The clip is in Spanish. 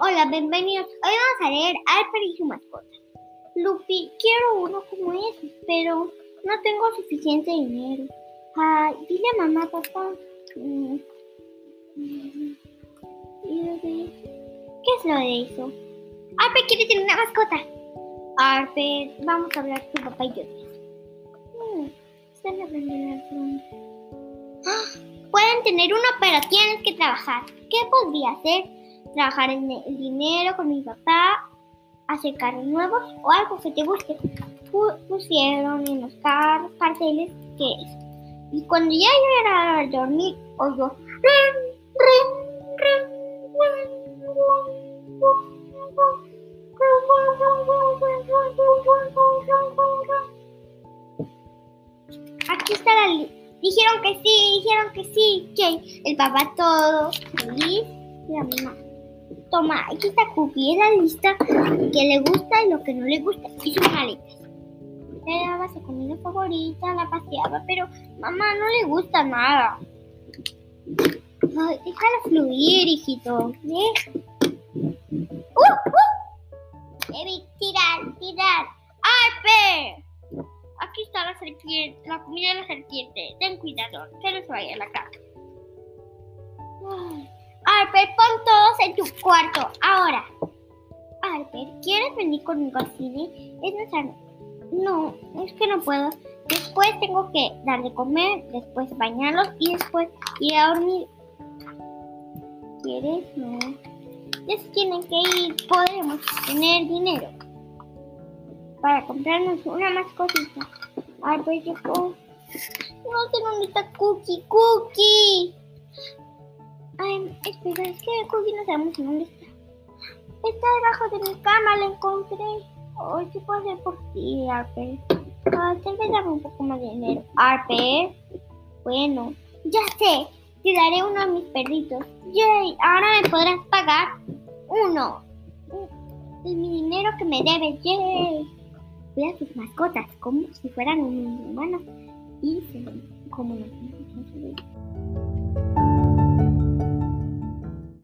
Hola, bienvenidos. Hoy vamos a leer Alper y su mascota. Lupi, quiero uno como ese, pero no tengo suficiente dinero. Ay, dile a mamá, papá. Mm, ¿Qué es lo de eso? Alper quiere tener una mascota. Alper, vamos a hablar con papá y yo. Mm, están ¡Ah! Pueden tener uno, pero tienes que trabajar. ¿Qué podría hacer? Trabajar en el dinero con mi papá, hacer carros nuevos o algo que te guste. Pusieron en los carros carteles que es. Y cuando ya era a dormir, oyó. Aquí está la Dijeron que sí, dijeron que sí, el papá todo feliz y la mamá. Toma, aquí está Cookie, la lista que le gusta y lo que no le gusta y sus maletas. Le daba su comida favorita, la paseaba, pero mamá no le gusta nada. Ay, déjala fluir, hijito. ¡Uh! ¡Uh! Debe tirar, tirar. ¡Arpe! Aquí está la serpiente, la comida de la serpiente. Ten cuidado, que no se vaya a la cara. Ay. Alper, pon todos en tu cuarto. Ahora. Alper, ¿quieres venir conmigo al cine? Es nuestra... No, es que no puedo. Después tengo que dar de comer, después bañarlos y después ir a dormir. ¿Quieres? No. Ya se tienen que ir. Podemos tener dinero para comprarnos una mascotita. Alper, yo puedo... No sé dónde está Cookie. Cookie. Ay, espera, es que Cookie no sabemos dónde está. Está debajo de mi cama, la encontré. Hoy sí puedo hacer por ti, Arpe. Ah, tal vez dame un poco más de dinero. Arpe. Bueno, ya sé. Te daré uno a mis perritos. Yay, ahora me podrás pagar uno. Y mi dinero que me debes. Yay. Cuida tus mascotas como si fueran un humano. Y se como